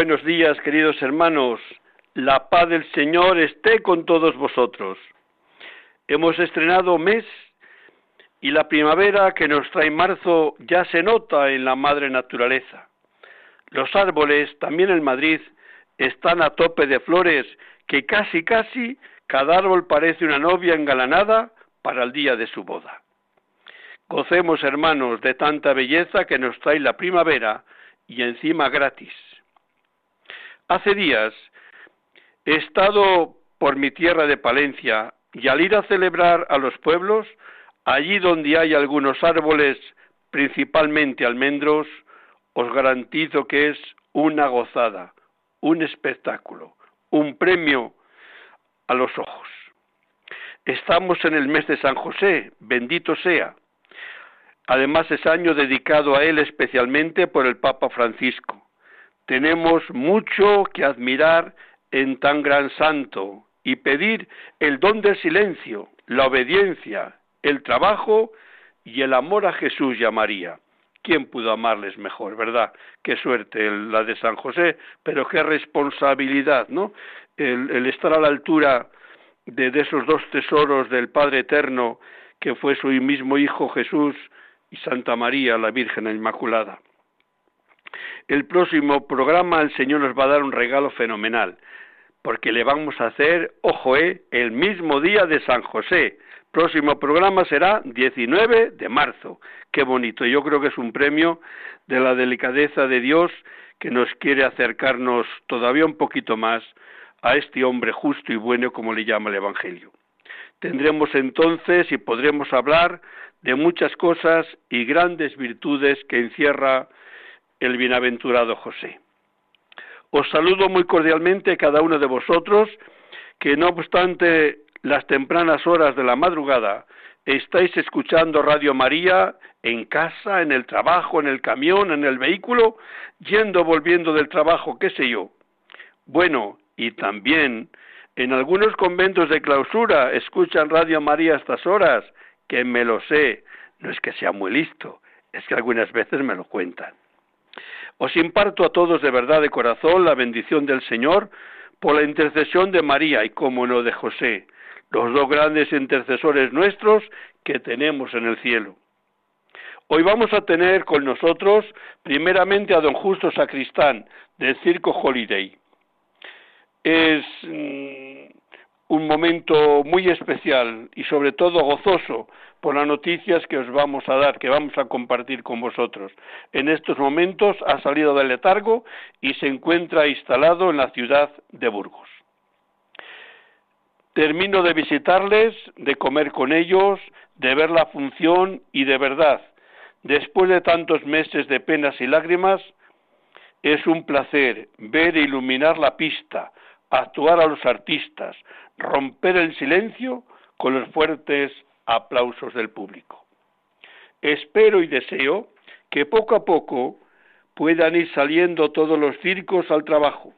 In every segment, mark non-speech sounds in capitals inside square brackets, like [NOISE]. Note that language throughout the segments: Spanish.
Buenos días, queridos hermanos. La paz del Señor esté con todos vosotros. Hemos estrenado mes y la primavera que nos trae marzo ya se nota en la madre naturaleza. Los árboles, también en Madrid, están a tope de flores que casi casi cada árbol parece una novia engalanada para el día de su boda. Gocemos, hermanos, de tanta belleza que nos trae la primavera y encima gratis. Hace días he estado por mi tierra de Palencia y al ir a celebrar a los pueblos, allí donde hay algunos árboles, principalmente almendros, os garantizo que es una gozada, un espectáculo, un premio a los ojos. Estamos en el mes de San José, bendito sea. Además es año dedicado a él especialmente por el Papa Francisco tenemos mucho que admirar en tan gran santo y pedir el don del silencio, la obediencia, el trabajo y el amor a Jesús y a María. ¿Quién pudo amarles mejor, verdad? Qué suerte la de San José, pero qué responsabilidad, ¿no? El, estar a la altura de, de esos dos tesoros del Padre Eterno, que fue su mismo Hijo Jesús y Santa María, la Virgen Inmaculada. El próximo programa el Señor nos va a dar un regalo fenomenal, porque le vamos a hacer, ojo, eh, el mismo día de San José. Próximo programa será 19 de marzo. Qué bonito. Yo creo que es un premio de la delicadeza de Dios que nos quiere acercarnos todavía un poquito más a este hombre justo y bueno como le llama el Evangelio. Tendremos entonces y podremos hablar de muchas cosas y grandes virtudes que encierra el bienaventurado José. Os saludo muy cordialmente a cada uno de vosotros que no obstante las tempranas horas de la madrugada estáis escuchando Radio María en casa, en el trabajo, en el camión, en el vehículo, yendo, volviendo del trabajo, qué sé yo. Bueno, y también en algunos conventos de clausura escuchan Radio María a estas horas, que me lo sé, no es que sea muy listo, es que algunas veces me lo cuentan. Os imparto a todos de verdad de corazón la bendición del Señor por la intercesión de María y, como no, de José, los dos grandes intercesores nuestros que tenemos en el cielo. Hoy vamos a tener con nosotros primeramente a don Justo Sacristán del Circo Holiday. Es mm, un momento muy especial y sobre todo gozoso por las noticias que os vamos a dar, que vamos a compartir con vosotros. En estos momentos ha salido del letargo y se encuentra instalado en la ciudad de Burgos. Termino de visitarles, de comer con ellos, de ver la función y de verdad, después de tantos meses de penas y lágrimas, es un placer ver e iluminar la pista, actuar a los artistas, romper el silencio con los fuertes aplausos del público. Espero y deseo que poco a poco puedan ir saliendo todos los circos al trabajo,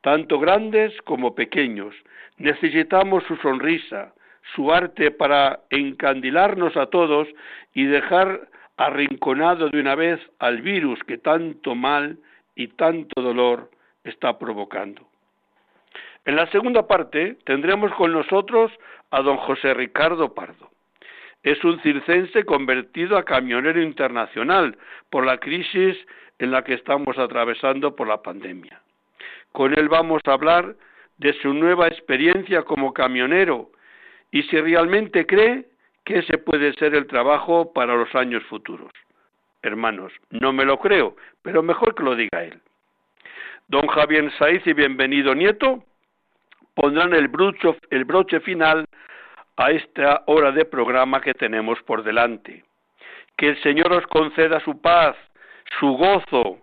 tanto grandes como pequeños. Necesitamos su sonrisa, su arte para encandilarnos a todos y dejar arrinconado de una vez al virus que tanto mal y tanto dolor está provocando. En la segunda parte tendremos con nosotros a don José Ricardo Pardo. Es un circense convertido a camionero internacional por la crisis en la que estamos atravesando por la pandemia. Con él vamos a hablar de su nueva experiencia como camionero y si realmente cree que ese puede ser el trabajo para los años futuros. Hermanos, no me lo creo, pero mejor que lo diga él. Don Javier Saiz y bienvenido nieto pondrán el, el broche final a esta hora de programa que tenemos por delante. Que el Señor os conceda su paz, su gozo,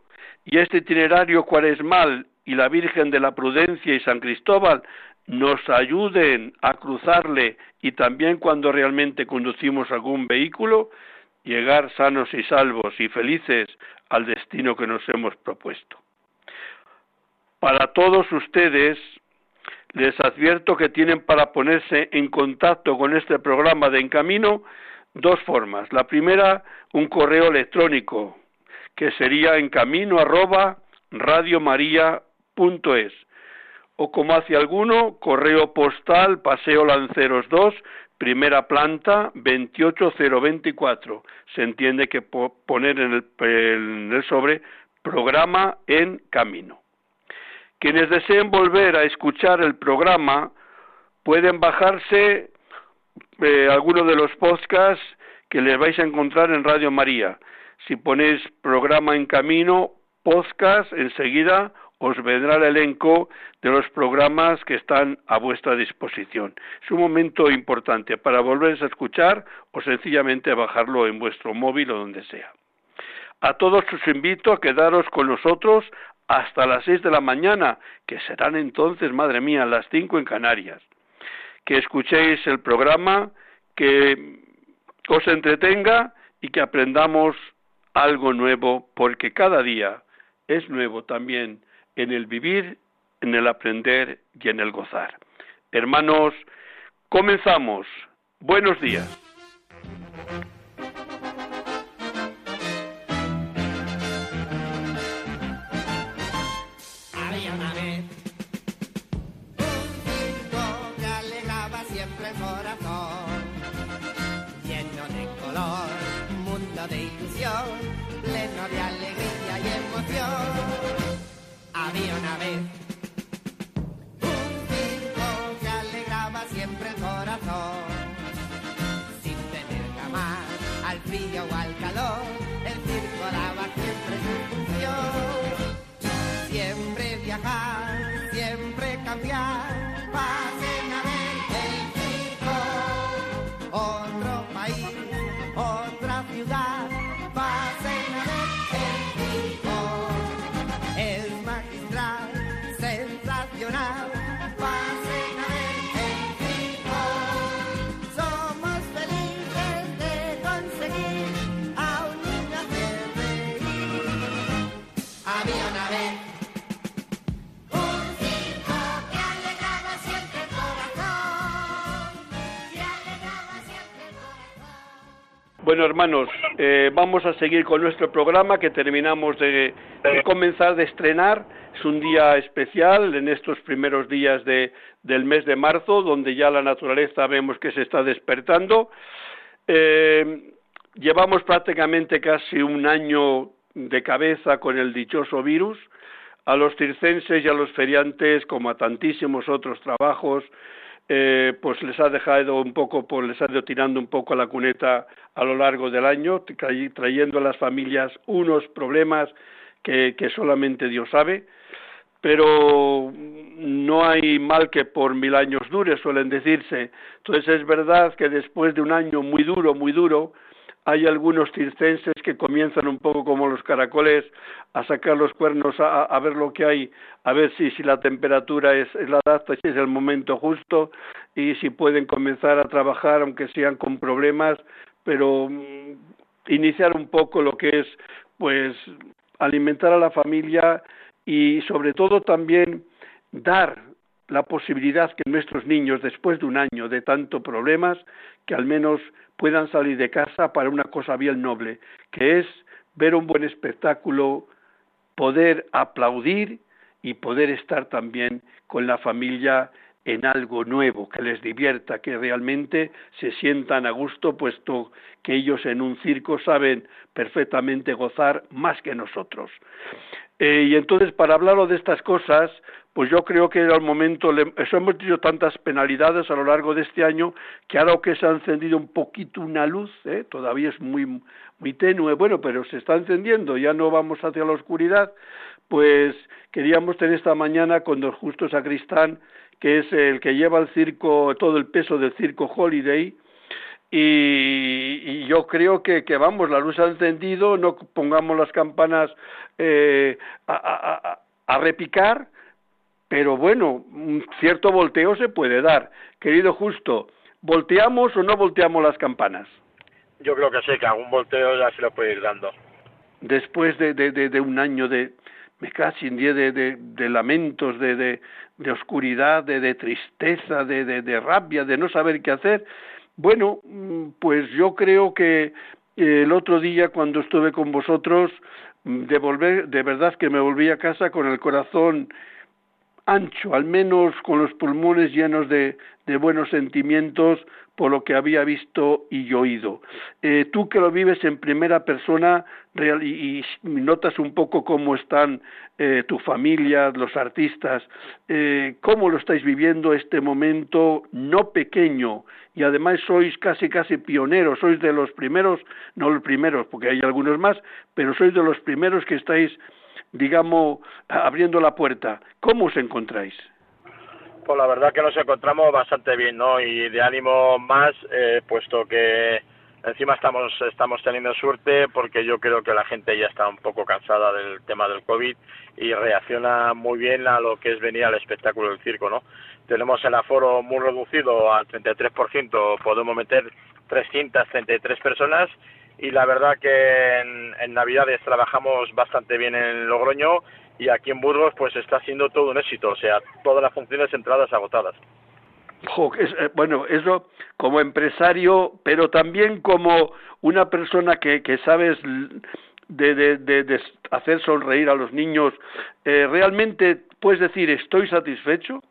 y este itinerario cuaresmal y la Virgen de la Prudencia y San Cristóbal nos ayuden a cruzarle y también cuando realmente conducimos algún vehículo, llegar sanos y salvos y felices al destino que nos hemos propuesto. Para todos ustedes, les advierto que tienen para ponerse en contacto con este programa de Encamino dos formas. La primera, un correo electrónico, que sería encamino arroba radiomaria.es o como hace alguno, correo postal Paseo Lanceros 2, primera planta 28024. Se entiende que poner en el, en el sobre programa en camino. Quienes deseen volver a escuchar el programa pueden bajarse eh, algunos de los podcasts que les vais a encontrar en Radio María. Si ponéis programa en camino, podcast, enseguida os vendrá el elenco de los programas que están a vuestra disposición. Es un momento importante para volver a escuchar o sencillamente bajarlo en vuestro móvil o donde sea. A todos os invito a quedaros con nosotros hasta las seis de la mañana, que serán entonces, madre mía, las cinco en Canarias. Que escuchéis el programa, que os entretenga y que aprendamos algo nuevo, porque cada día es nuevo también en el vivir, en el aprender y en el gozar. Hermanos, comenzamos. Buenos días. de alegría y emoción. Había una vez Bueno, hermanos, eh, vamos a seguir con nuestro programa que terminamos de, comenzar de estrenar. Es un día especial en estos primeros días del mes de marzo, donde ya la naturaleza vemos que se está despertando. Eh, llevamos prácticamente casi un año de cabeza con el dichoso virus. A los circenses y a los feriantes, como a tantísimos otros trabajos, eh, pues les ha dejado un poco, pues les ha ido tirando un poco a la cuneta a lo largo del año, trayendo a las familias unos problemas que, que solamente Dios sabe, pero no hay mal que por mil años dure, suelen decirse. Entonces es verdad que después de un año muy duro, muy duro, hay algunos circenses que comienzan un poco como los caracoles a sacar los cuernos a, ver lo que hay, a ver si, si la temperatura es, la adapta, si es el momento justo y si pueden comenzar a trabajar aunque sean con problemas, pero mm, iniciar un poco lo que es pues alimentar a la familia y sobre todo también dar la posibilidad que nuestros niños, después de un año de tanto problemas, que al menos puedan salir de casa para una cosa bien noble, que es ver un buen espectáculo, poder aplaudir y poder estar también con la familia en algo nuevo, que les divierta, que realmente se sientan a gusto, puesto que ellos en un circo saben perfectamente gozar más que nosotros. Eh, y entonces, para hablaros de estas cosas, pues yo creo que era el momento, eso hemos dicho tantas penalidades a lo largo de este año, que ahora que se ha encendido un poquito una luz, ¿eh? todavía es muy, muy tenue, bueno, pero se está encendiendo, ya no vamos hacia la oscuridad, pues queríamos tener esta mañana con don Justo Sacristán, que es el que lleva el circo, todo el peso del circo Holiday, y, yo creo que, que, vamos, la luz ha encendido, no pongamos las campanas eh, a, a, repicar, pero bueno, un cierto volteo se puede dar. Querido Justo, ¿volteamos o no volteamos las campanas? Yo creo que sí, que algún volteo ya se lo puede ir dando. Después de, de, de, un año de, me casi en día de, de, lamentos, de, de, de oscuridad, de, de tristeza, de, de, de rabia, de no saber qué hacer, bueno, mm, pues yo creo que el otro día cuando estuve con vosotros, mm, de volver, de verdad que me volví a casa con el corazón ancho, al menos con los pulmones llenos de, de buenos sentimientos por lo que había visto y oído. Eh, tú que lo vives en primera persona real, y, notas un poco cómo están eh, tu familia, los artistas, eh, cómo lo estáis viviendo este momento no pequeño y además sois casi casi pioneros, sois de los primeros, no los primeros porque hay algunos más, pero sois de los primeros que estáis, digamos, abriendo la puerta. ¿Cómo os encontráis? Pues la verdad que nos encontramos bastante bien, ¿no? Y de ánimo más, eh, puesto que encima estamos estamos teniendo suerte porque yo creo que la gente ya está un poco cansada del tema del COVID y reacciona muy bien a lo que es venir al espectáculo del circo, ¿no? Tenemos el aforo muy reducido al 33%, podemos meter 333 personas y la verdad que en, en Navidades trabajamos bastante bien en Logroño y aquí en Burgos pues está siendo todo un éxito, o sea, todas las funciones entradas agotadas. Eh, bueno, eso como empresario, pero también como una persona que, que sabes de, de, de, hacer sonreír a los niños, eh, ¿realmente puedes decir estoy satisfecho?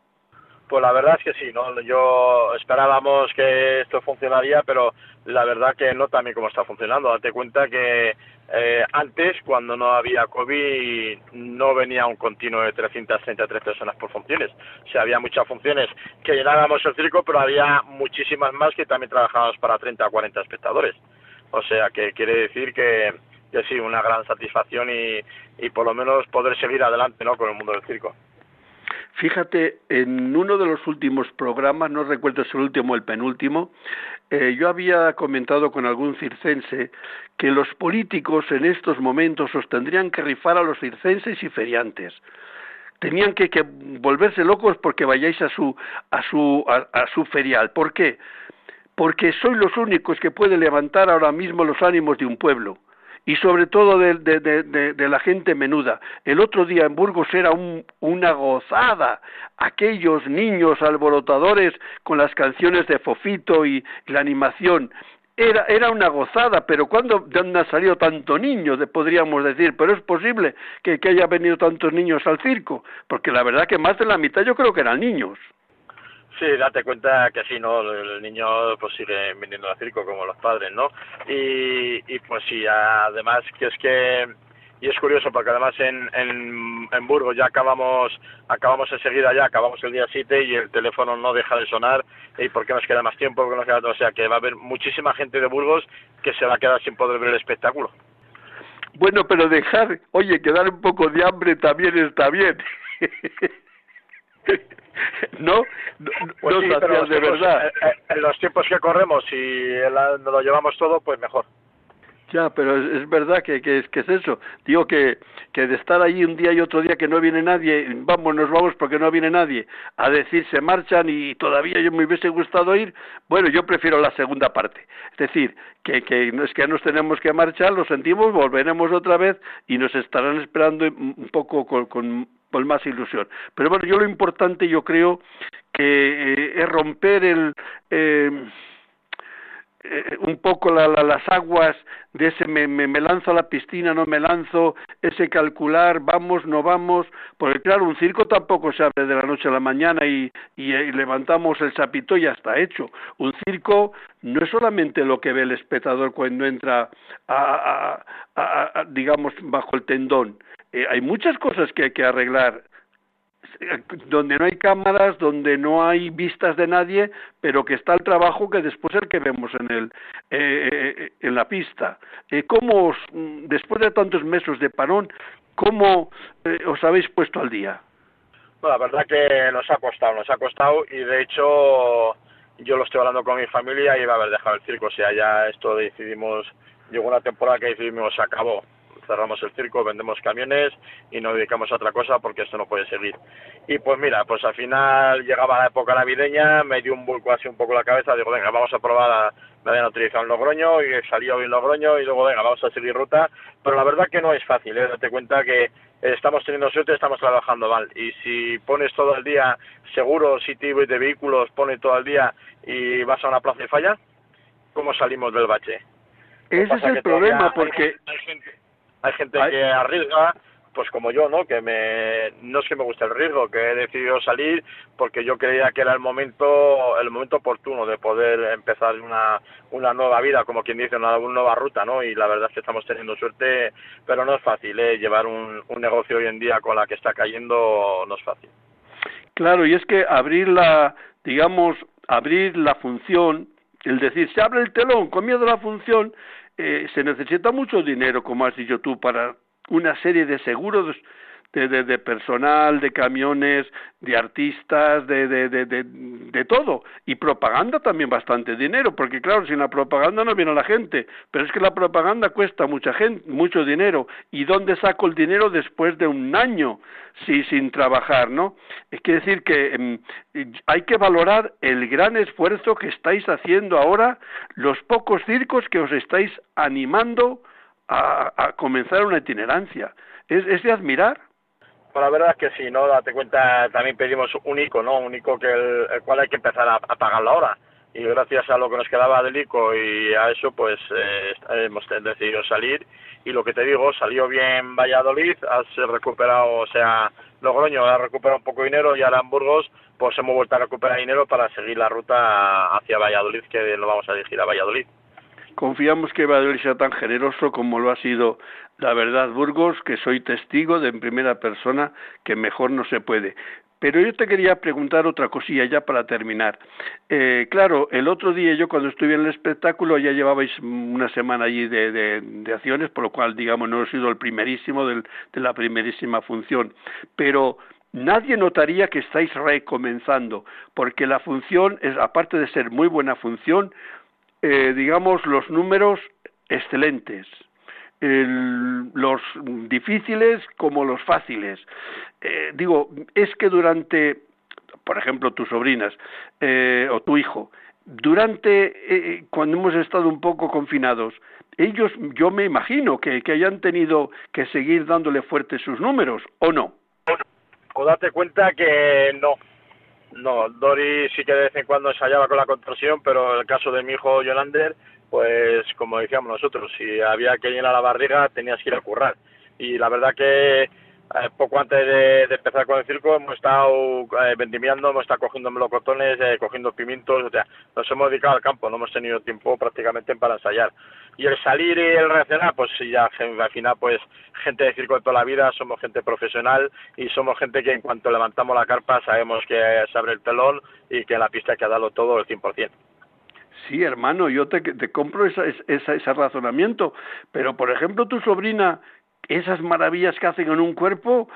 Pues la verdad es que sí, ¿no? Yo esperábamos que esto funcionaría, pero la verdad que no también como está funcionando. Date cuenta que eh, antes, cuando no había COVID, no venía un continuo de 333 personas por funciones. O sea, había muchas funciones que llenábamos el circo, pero había muchísimas más que también trabajábamos para 30 o 40 espectadores. O sea, que quiere decir que, que sí, una gran satisfacción y, y por lo menos poder seguir adelante ¿no? con el mundo del circo. Fíjate, en uno de los últimos programas, no recuerdo si el último o el penúltimo, eh, yo había comentado con algún circense que los políticos en estos momentos os tendrían que rifar a los circenses y feriantes. Tenían que, que volverse locos porque vayáis a su, a su, a su ferial. ¿Por qué? Porque sois los únicos que pueden levantar ahora mismo los ánimos de un pueblo y sobre todo de, de, la gente menuda. El otro día en Burgos era una gozada, aquellos niños alborotadores con las canciones de Fofito y, la animación. Era, era una gozada, pero ¿cuándo de dónde ha salido tanto niño? podríamos decir, pero es posible que, que haya venido tantos niños al circo, porque la verdad que más de la mitad yo creo que eran niños. Sí, date cuenta que sí, ¿no? El niño pues sigue viniendo al circo como los padres, ¿no? Y, y pues sí, además que es que y es curioso porque además en, en, en Burgos ya acabamos acabamos enseguida ya acabamos el día 7 y el teléfono no deja de sonar y por qué nos queda más tiempo porque nos queda o sea que va a haber muchísima gente de Burgos que se va a quedar sin poder ver el espectáculo bueno pero dejar oye quedar un poco de hambre también está bien [LAUGHS] [LAUGHS] no, no, pues de verdad. Eh, eh, en los tiempos que corremos, si nos lo llevamos todo, pues mejor. Ya, pero es, verdad que, que, es, que es eso. Digo que, que de estar allí un día y otro día que no viene nadie, vamos, nos vamos porque no viene nadie, a decir se marchan y todavía yo me hubiese gustado ir, bueno, yo prefiero la segunda parte. Es decir, que, que no es que nos tenemos que marchar, lo sentimos, volveremos otra vez y nos estarán esperando un poco con, con con más ilusión. Pero bueno, yo lo importante yo creo que eh, es romper el eh, eh, un poco la, las aguas de ese me, me, lanzo a la piscina, no me lanzo, ese calcular, vamos, no vamos, porque claro, un circo tampoco se abre de la noche a la mañana y, y, levantamos el sapito y ya está hecho. Un circo no es solamente lo que ve el espectador cuando entra a, a digamos, bajo el tendón, eh, hay muchas cosas que hay que arreglar donde no hay cámaras, donde no hay vistas de nadie, pero que está el trabajo que después es el que vemos en el eh, eh, en la pista. ¿Cómo después de tantos meses de parón, cómo os habéis puesto al día? La verdad que nos ha costado, nos ha costado y de hecho yo lo estoy hablando con mi familia y va a haber dejado el circo. O sea, ya esto decidimos, llegó una temporada que decidimos, se acabó. Cerramos el circo, vendemos camiones y nos dedicamos a otra cosa porque esto no puede seguir. Y pues mira, pues al final llegaba la época navideña, me dio un vuelco así un poco la cabeza, digo, venga, vamos a probar, me habían utilizado en Logroño y salió bien Logroño y luego, venga, vamos a seguir ruta. Pero la verdad que no es fácil, ¿eh? date cuenta que estamos teniendo suerte, estamos trabajando mal. Y si pones todo el día seguros y de vehículos, pones todo el día y vas a una plaza y falla, ¿cómo salimos del bache? Ese es el problema, porque... Hay, gente, hay gente que arriesga pues como yo, ¿no? Que me, no es que me guste el riesgo, que he decidido salir porque yo creía que era el momento, el momento oportuno de poder empezar una, una nueva vida, como quien dice, una, nueva ruta, ¿no? Y la verdad es que estamos teniendo suerte, pero no es fácil, ¿eh? Llevar un, un negocio hoy en día con la que está cayendo no es fácil. Claro, y es que abrir la, digamos, abrir la función, el decir, se abre el telón, con miedo a la función, eh, se necesita mucho dinero, como has dicho tú, para una serie de seguros de, de, personal, de camiones, de artistas, de, de, de, de, todo. Y propaganda también bastante dinero, porque claro, sin la propaganda no viene la gente, pero es que la propaganda cuesta mucha gente, mucho dinero. ¿Y dónde saco el dinero después de un año si, sin trabajar, no? Es que decir que em, hay que valorar el gran esfuerzo que estáis haciendo ahora, los pocos circos que os estáis animando a, a comenzar una itinerancia. Es, es de admirar. Pues la verdad es que sí, ¿no? Date cuenta, también pedimos un ICO, ¿no? Un ICO que el, cual hay que empezar a, a pagarlo ahora. Y gracias a lo que nos quedaba del ICO y a eso, pues eh, hemos decidido salir. Y lo que te digo, salió bien Valladolid, has recuperado, o sea, Logroño ha recuperado un poco de dinero y ahora en Burgos, pues hemos vuelto a recuperar dinero para seguir la ruta hacia Valladolid, que lo vamos a dirigir a Valladolid. Confiamos que Valladolid sea tan generoso como lo ha sido la verdad Burgos, que soy testigo de en primera persona que mejor no se puede. Pero yo te quería preguntar otra cosilla ya para terminar. Eh, claro, el otro día yo cuando estuve en el espectáculo ya llevabais una semana allí de, de, acciones, por lo cual, digamos, no he sido el primerísimo de la primerísima función. Pero nadie notaría que estáis recomenzando, porque la función, es, aparte de ser muy buena función, eh, digamos, los números excelentes. Los difíciles como los fáciles. Eh, digo, es que durante, por ejemplo, tus sobrinas eh, o tu hijo, durante eh, cuando hemos estado un poco confinados, ellos, yo me imagino que, que hayan tenido que seguir dándole fuerte sus números, ¿o no? O date cuenta que no, no, Dori sí que de vez en cuando ensayaba con la contorsión, pero el caso de mi hijo Yolander, pues como decíamos nosotros, si había que llenar la barriga tenías que ir a currar. Y la verdad que eh, poco antes de, empezar con el circo hemos estado eh, vendimiando, hemos estado cogiendo melocotones, eh, cogiendo pimientos, o sea, nos hemos dedicado al campo, no hemos tenido tiempo prácticamente para ensayar. Y el salir y el reaccionar, pues ya al final, pues gente de circo de toda la vida, somos gente profesional y somos gente que en cuanto levantamos la carpa sabemos que se abre el telón y que en la pista hay que darlo todo el 100%. Sí, hermano, yo te, te compro esa, esa, ese razonamiento, pero por ejemplo tu sobrina esas maravillas que hacen en un cuerpo,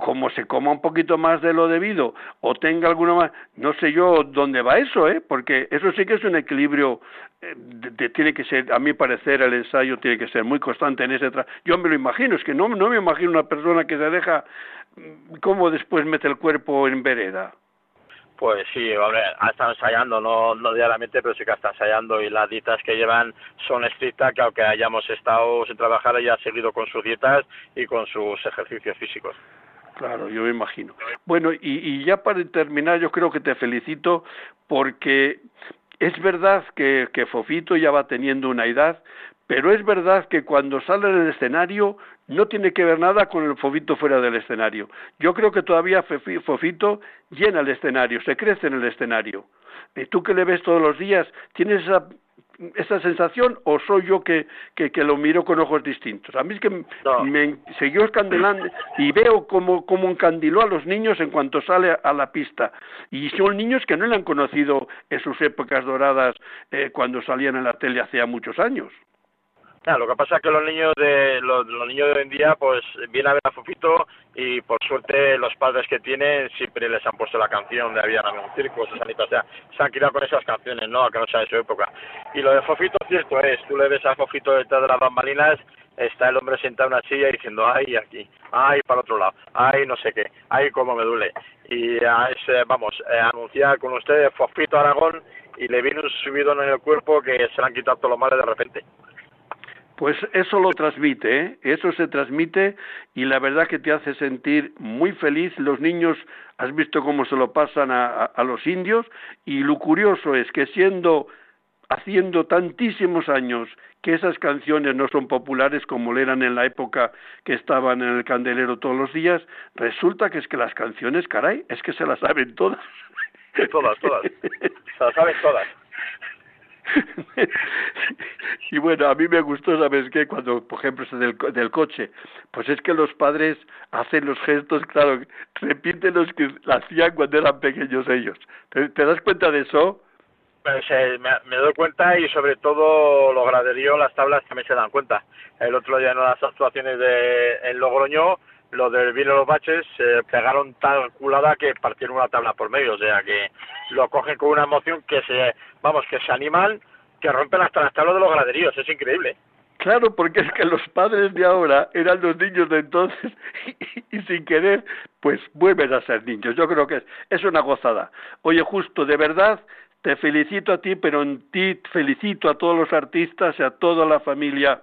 como se coma un poquito más de lo debido o tenga alguna más, no sé yo dónde va eso, ¿eh? Porque eso sí que es un equilibrio, eh, de, tiene que ser, a mi parecer, el ensayo tiene que ser muy constante en ese tra Yo me lo imagino, es que no, no me imagino una persona que se deja, mm, ¿cómo después mete el cuerpo en vereda? Pues sí, hombre, ha estado ensayando, no, no diariamente, pero sí que está ensayando y las dietas que llevan son estrictas, que aunque hayamos estado sin trabajar, ella ha seguido con sus dietas y con sus ejercicios físicos. Claro, yo me imagino. Bueno, y, y ya para terminar, yo creo que te felicito porque es verdad que, que Fofito ya va teniendo una edad, pero es verdad que cuando sale en el escenario no tiene que ver nada con el Fofito fuera del escenario. Yo creo que todavía Fofito llena el escenario, se crece en el escenario. ¿Y tú que le ves todos los días, tienes esa, esa sensación o soy yo que, que, que, lo miro con ojos distintos? A mí es que no. me siguió escandalando y veo como, como encandiló a los niños en cuanto sale a la pista. Y son niños que no le han conocido en sus épocas doradas eh, cuando salían en la tele hace muchos años. Lo que pasa es que los niños de los, niños de hoy en día pues vienen a ver a Fofito y por suerte los padres que tienen siempre les han puesto la canción de Había un circo, o sea, se han quedado con esas canciones, ¿no? Que no sea de su época. Y lo de Fofito cierto es, tú le ves a Fofito detrás de las bambalinas, está el hombre sentado en una silla diciendo, ay, aquí, ay, para otro lado, ay, no sé qué, ay, cómo me duele. Y es, vamos, eh, anunciar con ustedes Fofito Aragón y le viene un subidón en el cuerpo que se le han quitado todos los males de repente. Pues eso lo transmite, ¿eh? eso se transmite y la verdad que te hace sentir muy feliz. Los niños, has visto cómo se lo pasan a, los indios y lo curioso es que siendo, haciendo tantísimos años que esas canciones no son populares como eran en la época que estaban en el candelero todos los días, resulta que es que las canciones, caray, es que se las saben todas. Todas, todas. Se las saben todas. [LAUGHS] y bueno, a mí me gustó, ¿sabes qué? Cuando, por ejemplo, del, del coche, pues es que los padres hacen los gestos, claro, repiten los que hacían cuando eran pequeños ellos. ¿Te, das cuenta de eso? Pues, eh, me, doy cuenta y sobre todo los graderíos, las tablas también se dan cuenta. El otro día en las actuaciones de, en Logroño, los del vino los baches se pegaron tal culada que partieron una tabla por medio, o sea que lo cogen con una emoción que se, vamos, que se animan, que rompen hasta las tablas de los graderíos, es increíble. Claro, porque es que los padres de ahora eran los niños de entonces [LAUGHS] y, sin querer, pues vuelven a ser niños. Yo creo que es, es una gozada. Oye, justo, de verdad, te felicito a ti, pero en ti felicito a todos los artistas y a toda la familia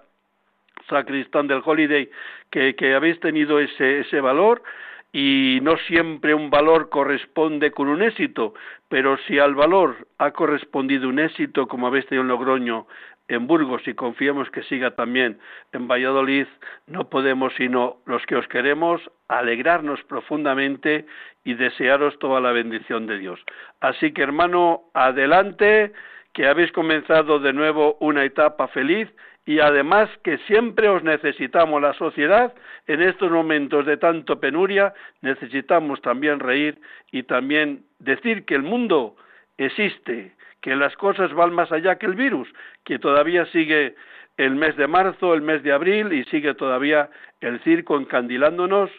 sacristán del Holiday, que, habéis tenido ese, ese valor y no siempre un valor corresponde con un éxito, pero si al valor ha correspondido un éxito, como habéis tenido en Logroño, en Burgos y confiamos que siga también en Valladolid, no podemos sino los que os queremos alegrarnos profundamente y desearos toda la bendición de Dios. Así que hermano, adelante, que habéis comenzado de nuevo una etapa feliz y además que siempre os necesitamos la sociedad en estos momentos de tanto penuria, necesitamos también reír y también decir que el mundo existe, que las cosas van más allá que el virus, que todavía sigue el mes de marzo, el mes de abril y sigue todavía el circo encandilándonos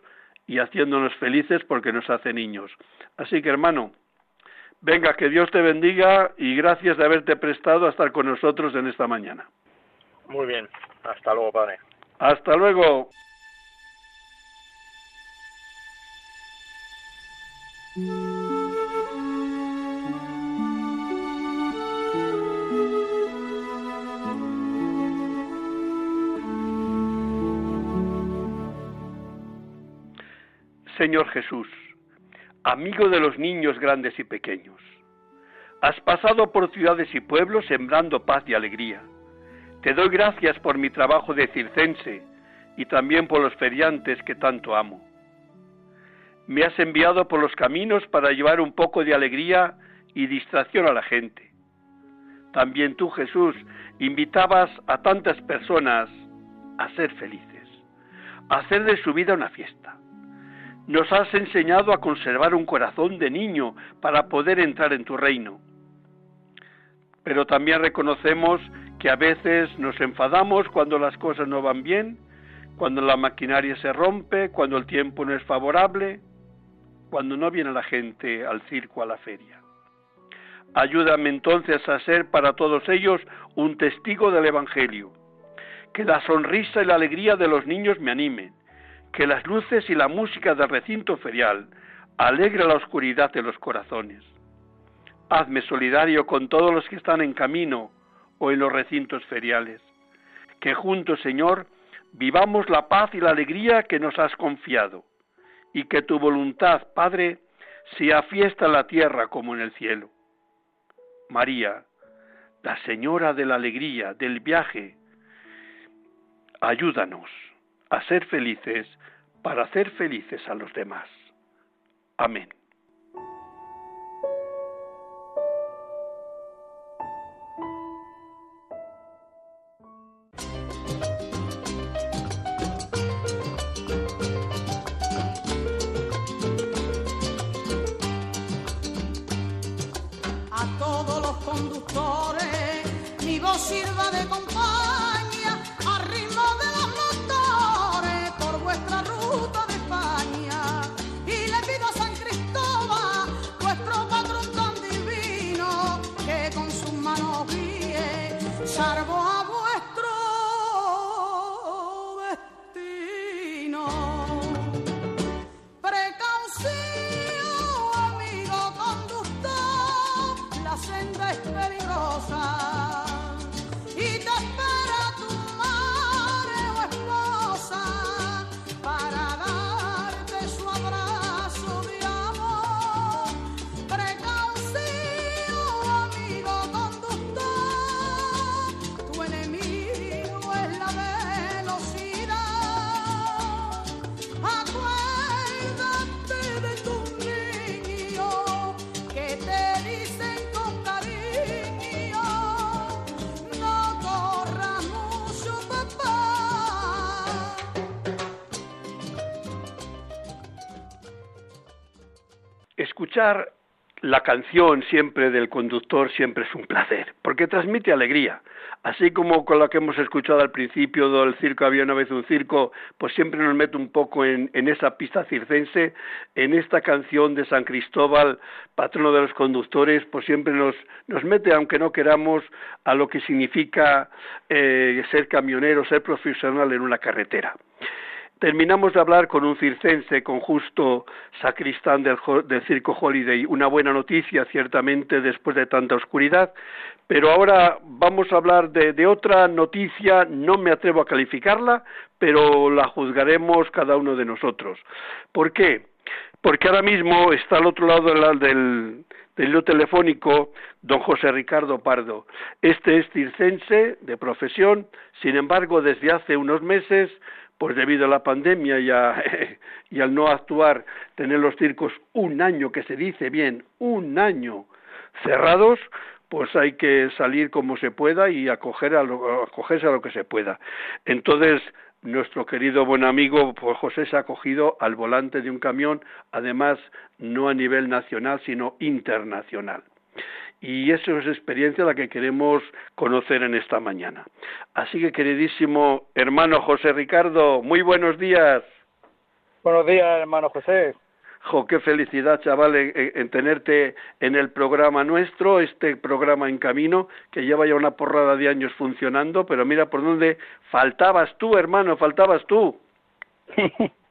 y haciéndonos felices porque nos hace niños. Así que hermano, venga, que Dios te bendiga y gracias de haberte prestado a estar con nosotros en esta mañana. Muy bien. Hasta luego, padre. Hasta luego. Señor Jesús, amigo de los niños grandes y pequeños, has pasado por ciudades y pueblos sembrando paz y alegría te doy gracias por mi trabajo de circense y también por los feriantes que tanto amo. Me has enviado por los caminos para llevar un poco de alegría y distracción a la gente. También tú, Jesús, invitabas a tantas personas a ser felices, a hacer de su vida una fiesta. Nos has enseñado a conservar un corazón de niño para poder entrar en tu reino. Pero también reconocemos que a veces nos enfadamos cuando las cosas no van bien, cuando la maquinaria se rompe, cuando el tiempo no es favorable, cuando no viene la gente al circo, a la feria. Ayúdame entonces a ser para todos ellos un testigo del Evangelio. Que la sonrisa y la alegría de los niños me animen. Que las luces y la música del recinto ferial alegre la oscuridad de los corazones. Hazme solidario con todos los que están en camino o en los recintos feriales. Que juntos, Señor, vivamos la paz y la alegría que nos has confiado, y que tu voluntad, Padre, sea fiesta en la tierra como en el cielo. María, la Señora de la alegría, del viaje, ayúdanos a ser felices para hacer felices a los demás. Amén. Escuchar la canción siempre del conductor siempre es un placer, porque transmite alegría. Así como con la que hemos escuchado al principio del circo Había una vez un circo, pues siempre nos mete un poco en, esa pista circense, en esta canción de San Cristóbal, patrono de los conductores, pues siempre nos, nos mete, aunque no queramos, a lo que significa eh, ser camionero, ser profesional en una carretera. Terminamos de hablar con un circense, con justo sacristán del, Circo Holiday. Una buena noticia, ciertamente, después de tanta oscuridad. Pero ahora vamos a hablar de, otra noticia, no me atrevo a calificarla, pero la juzgaremos cada uno de nosotros. ¿Por qué? Porque ahora mismo está al otro lado del, del, del telefónico don José Ricardo Pardo. Este es circense de profesión, sin embargo, desde hace unos meses pues debido a la pandemia [LAUGHS] y, al no actuar, tener los circos un año, que se dice bien, un año cerrados, pues hay que salir como se pueda y acoger a lo, acogerse a lo que se pueda. Entonces, nuestro querido buen amigo pues José se ha cogido al volante de un camión, además no a nivel nacional, sino internacional y eso es experiencia la que queremos conocer en esta mañana. Así que, queridísimo hermano José Ricardo, muy buenos días. Buenos días, hermano José. Jo, qué felicidad, chaval, en, tenerte en el programa nuestro, este programa en camino, que lleva ya una porrada de años funcionando, pero mira por dónde faltabas tú, hermano, faltabas tú. [LAUGHS]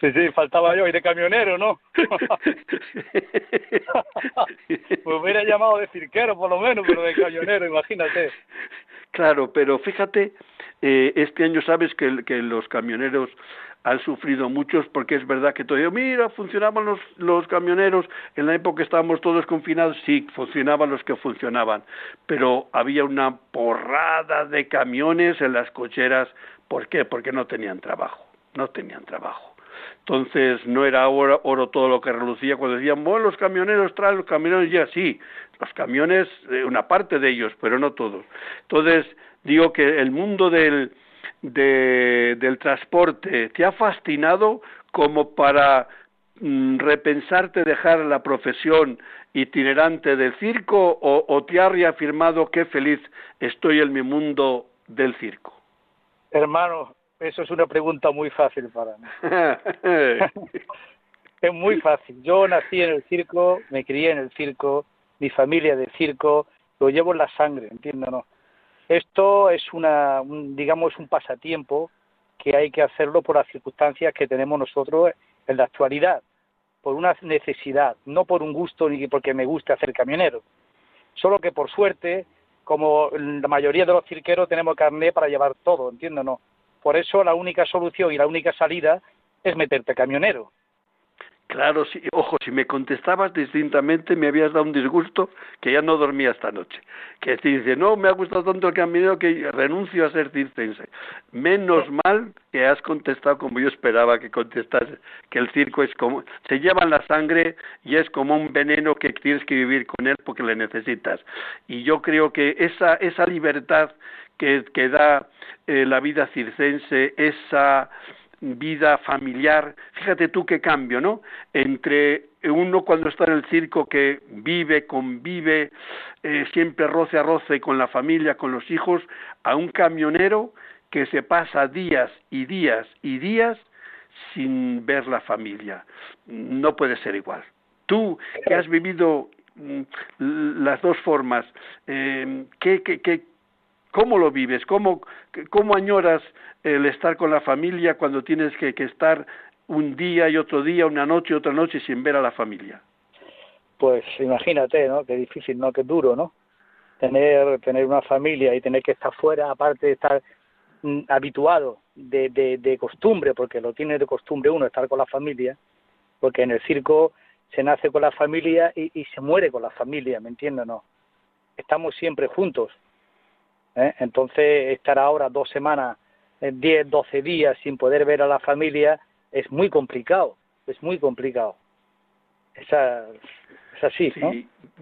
Sí, sí, faltaba yo, y de camionero, ¿no? [LAUGHS] Me hubiera llamado de cirquero, por lo menos, pero de camionero, imagínate. Claro, pero fíjate, eh, este año sabes que, que los camioneros han sufrido muchos porque es verdad que todavía, mira, funcionaban los, los camioneros, en la época estábamos todos confinados, sí, funcionaban los que funcionaban, pero había una porrada de camiones en las cocheras, ¿por qué? Porque no tenían trabajo, no tenían trabajo. Entonces no era oro, oro, todo lo que relucía cuando decían, bueno, los camioneros traen, los camioneros ya sí, los camiones, eh, una parte de ellos, pero no todos. Entonces digo que el mundo del, del transporte te ha fascinado como para mm, repensarte dejar la profesión itinerante del circo o, o te ha reafirmado qué feliz estoy en mi mundo del circo? Hermano, eso es una pregunta muy fácil para mí. [LAUGHS] es muy fácil. Yo nací en el circo, me crié en el circo, mi familia del circo, lo llevo en la sangre, entiéndanos. Esto es una, digamos, un pasatiempo que hay que hacerlo por las circunstancias que tenemos nosotros en la actualidad, por una necesidad, no por un gusto ni porque me guste hacer camionero. Solo que por suerte, como la mayoría de los cirqueros tenemos carné para llevar todo, entiéndanos por eso la única solución y la única salida es meterte camionero. Claro, sí, ojo, si me contestabas distintamente me habías dado un disgusto que ya no dormía esta noche. Que te dice, no, me ha gustado tanto el camionero que renuncio a ser circense. Menos mal que has contestado como yo esperaba que contestase, que el circo es como, se lleva en la sangre y es como un veneno que tienes que vivir con él porque le necesitas. Y yo creo que esa, esa libertad que, que da eh, la vida circense, esa vida familiar. Fíjate tú qué cambio, ¿no? Entre uno cuando está en el circo que vive, convive, eh, siempre roce a roce con la familia, con los hijos, a un camionero que se pasa días y días y días sin ver la familia. No puede ser igual. Tú que has vivido mm, las dos formas, eh, ¿qué, qué, qué, ¿Cómo lo vives? ¿Cómo, ¿Cómo añoras el estar con la familia cuando tienes que, estar un día y otro día, una noche y otra noche sin ver a la familia? Pues imagínate, ¿no? Qué difícil, ¿no? Qué duro, ¿no? Tener, tener una familia y tener que estar fuera, aparte de estar mm, habituado de, de, costumbre, porque lo tiene de costumbre uno estar con la familia, porque en el circo se nace con la familia y, y se muere con la familia, ¿me entiendes? No? Estamos siempre juntos, ¿eh? Entonces, estar ahora dos semanas, eh, diez, doce días sin poder ver a la familia es muy complicado, es muy complicado. Esa, Es así, ¿no?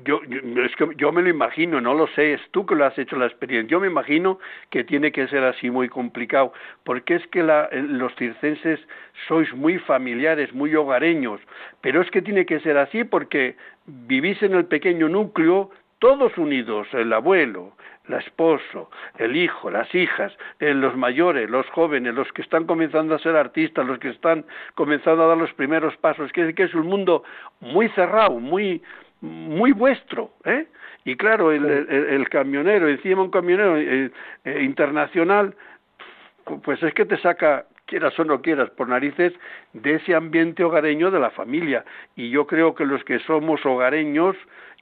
Yo, es que yo me lo imagino, no lo sé, es tú que lo has hecho la experiencia. Yo me imagino que tiene que ser así muy complicado, porque es que la, los circenses sois muy familiares, muy hogareños, pero es que tiene que ser así porque vivís en el pequeño núcleo todos unidos, el abuelo, el esposo, el hijo, las hijas, eh, los mayores, los jóvenes, los que están comenzando a ser artistas, los que están comenzando a dar los primeros pasos, que, que es un mundo muy cerrado, muy muy vuestro, ¿eh? Y claro, el, el, camionero, encima un camionero eh, eh, internacional, pues es que te saca, quieras o no quieras, por narices, de ese ambiente hogareño de la familia. Y yo creo que los que somos hogareños,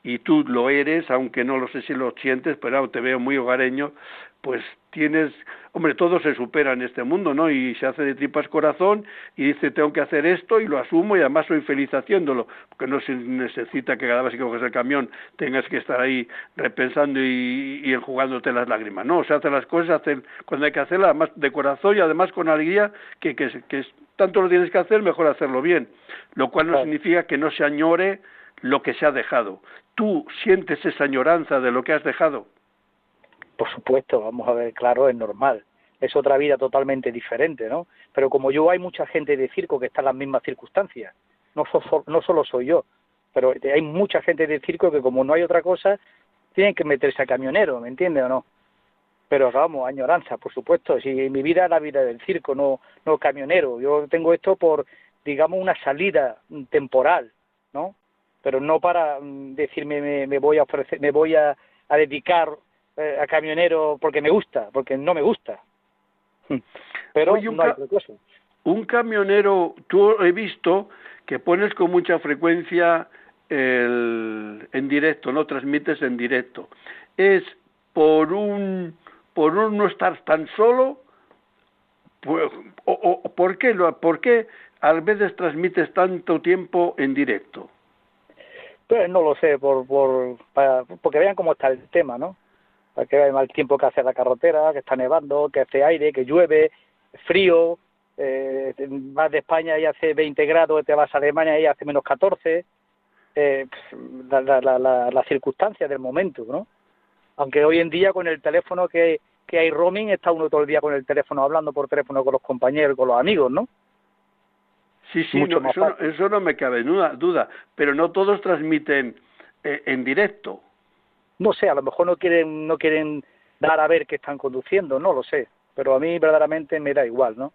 y tú lo eres, aunque no lo sé si lo sientes, pero te veo muy hogareño, pues tienes, hombre, todo se supera en este mundo, ¿no? Y se hace de tripas corazón y dice, tengo que hacer esto y lo asumo y además soy feliz haciéndolo, porque no se necesita que cada vez que coges el camión tengas que estar ahí repensando y, y enjugándote las lágrimas, no, se hacen las cosas hacen, cuando hay que hacerlas, además de corazón y además con alegría, que, que, que tanto lo tienes que hacer, mejor hacerlo bien, lo cual no significa que no se añore lo que se ha dejado. ¿Tú sientes esa añoranza de lo que has dejado? Por supuesto, vamos a ver, claro, es normal. Es otra vida totalmente diferente, ¿no? Pero como yo, hay mucha gente de circo que está en las mismas circunstancias. No, no solo soy yo, pero hay mucha gente de circo que como no hay otra cosa, tienen que meterse a camionero, ¿me entiendes o no? Pero vamos, añoranza, por supuesto. Si mi vida es la vida del circo, no, no camionero. Yo tengo esto por, digamos, una salida temporal. Pero no para mm, decirme me, voy a ofrecer, me voy a, dedicar eh, a camionero porque me gusta, porque no me gusta. [LAUGHS] Pero un, no un camionero, tú he visto que pones con mucha frecuencia el, en directo, no transmites en directo. Es por un por un no estar tan solo, pues, o, o, ¿por qué, por qué a veces transmites tanto tiempo en directo? Pues no lo sé, por, por, para, porque vean cómo está el tema, ¿no? Para que vean el tiempo que hace la carretera, que está nevando, que hace aire, que llueve, frío, eh, vas de España y hace 20 grados, te vas a Alemania y hace menos 14, eh, la, la, la, la, circunstancia del momento, ¿no? Aunque hoy en día con el teléfono que, que hay roaming, está uno todo el día con el teléfono hablando por teléfono con los compañeros, con los amigos, ¿no? Sí, sí, eso, no me cabe duda, duda, pero no todos transmiten eh, en directo. No sé, a lo mejor no quieren, no quieren dar a ver que están conduciendo, no lo sé, pero a mí verdaderamente me da igual, ¿no?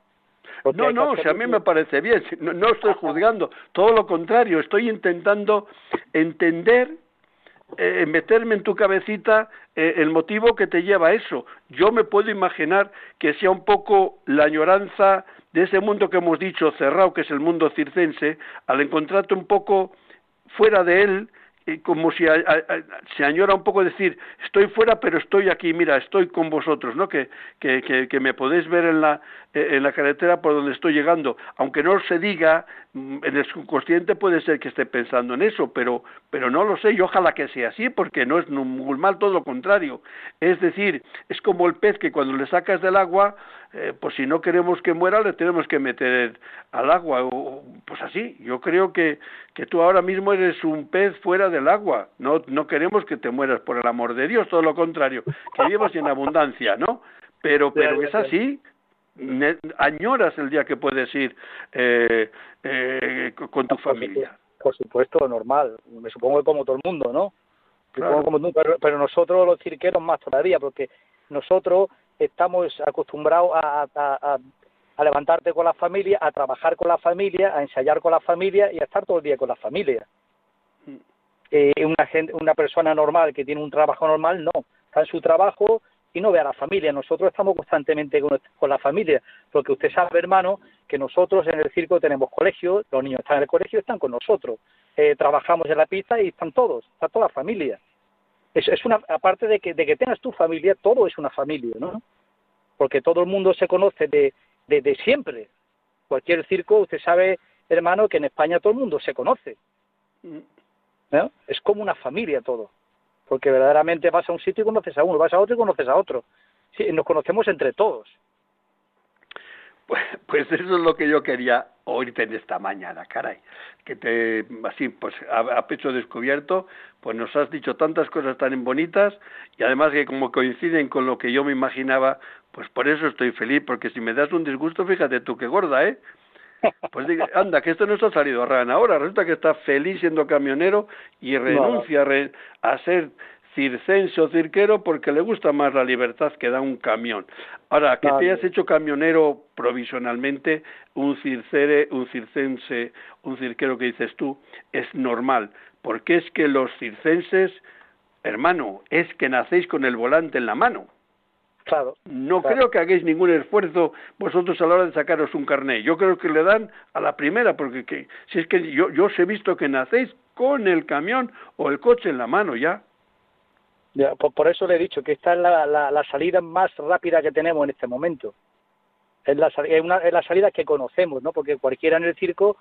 no, no, sea, a mí me parece bien, no, no estoy juzgando, todo lo contrario, estoy intentando entender eh, meterme en tu cabecita eh, el motivo que te lleva a eso. Yo me puedo imaginar que sea un poco la añoranza de ese mundo que hemos dicho cerrado, que es el mundo circense, al encontrarte un poco fuera de él, como si se añora un poco decir, estoy fuera, pero estoy aquí, mira, estoy con vosotros, ¿no? Que, que, que, me podéis ver en la, en la carretera por donde estoy llegando. Aunque no se diga, en el subconsciente puede ser que esté pensando en eso, pero, pero no lo sé y ojalá que sea así, porque no es muy mal, todo lo contrario. Es decir, es como el pez que cuando le sacas del agua, eh, pues si no queremos que muera, le tenemos que meter al agua. O, pues así, yo creo que, que tú ahora mismo eres un pez fuera del agua. No, no queremos que te mueras, por el amor de Dios, todo lo contrario, que vivas en abundancia, ¿no? Pero, [LAUGHS] pero es así, añoras el día que puedes ir eh, eh, con tu familia. Por supuesto, normal. Me supongo que como todo el mundo, ¿no? pero, nosotros los cirqueros más todavía, porque nosotros estamos acostumbrados a, a, a, levantarte con la familia, a trabajar con la familia, a ensayar con la familia y a estar todo el día con la familia. Mm. Eh, una, gente, una persona normal que tiene un trabajo normal, no. Está en su trabajo, y no ve a la familia. Nosotros estamos constantemente con, la familia, porque usted sabe, hermano, que nosotros en el circo tenemos colegio, los niños están en el colegio, están con nosotros. Eh, trabajamos en la pista y están todos, está toda la familia. Es, es una, aparte de que, de que tengas tu familia, todo es una familia, ¿no? Porque todo el mundo se conoce de, de, de siempre. Cualquier circo, usted sabe, hermano, que en España todo el mundo se conoce. Mm. ¿no? Es como una familia todo porque verdaderamente vas a un sitio y conoces a uno, vas a otro y conoces a otro. Sí, nos conocemos entre todos. Pues, pues, eso es lo que yo quería oírte en esta mañana, caray. Que te, así, pues a, pecho descubierto, pues nos has dicho tantas cosas tan bonitas y además que como coinciden con lo que yo me imaginaba, pues por eso estoy feliz, porque si me das un disgusto, fíjate tú qué gorda, ¿eh? Pues diga, anda, que esto no está salido a rana. Ahora resulta que está feliz siendo camionero y renuncia a ser circense o cirquero porque le gusta más la libertad que da un camión. Ahora, que te hayas hecho camionero provisionalmente, un circere, un circense, un cirquero que dices tú, es normal, porque es que los circenses, hermano, es que nacéis con el volante en la mano. Claro. No creo que hagáis ningún esfuerzo vosotros a la hora de sacaros un carné. Yo creo que le dan a la primera, porque que, si es que yo, yo os he visto que nacéis con el camión o el coche en la mano ya por, eso le he dicho que esta es la, la, salida más rápida que tenemos en este momento. Es la, es, una, es la salida que conocemos, ¿no? Porque cualquiera en el circo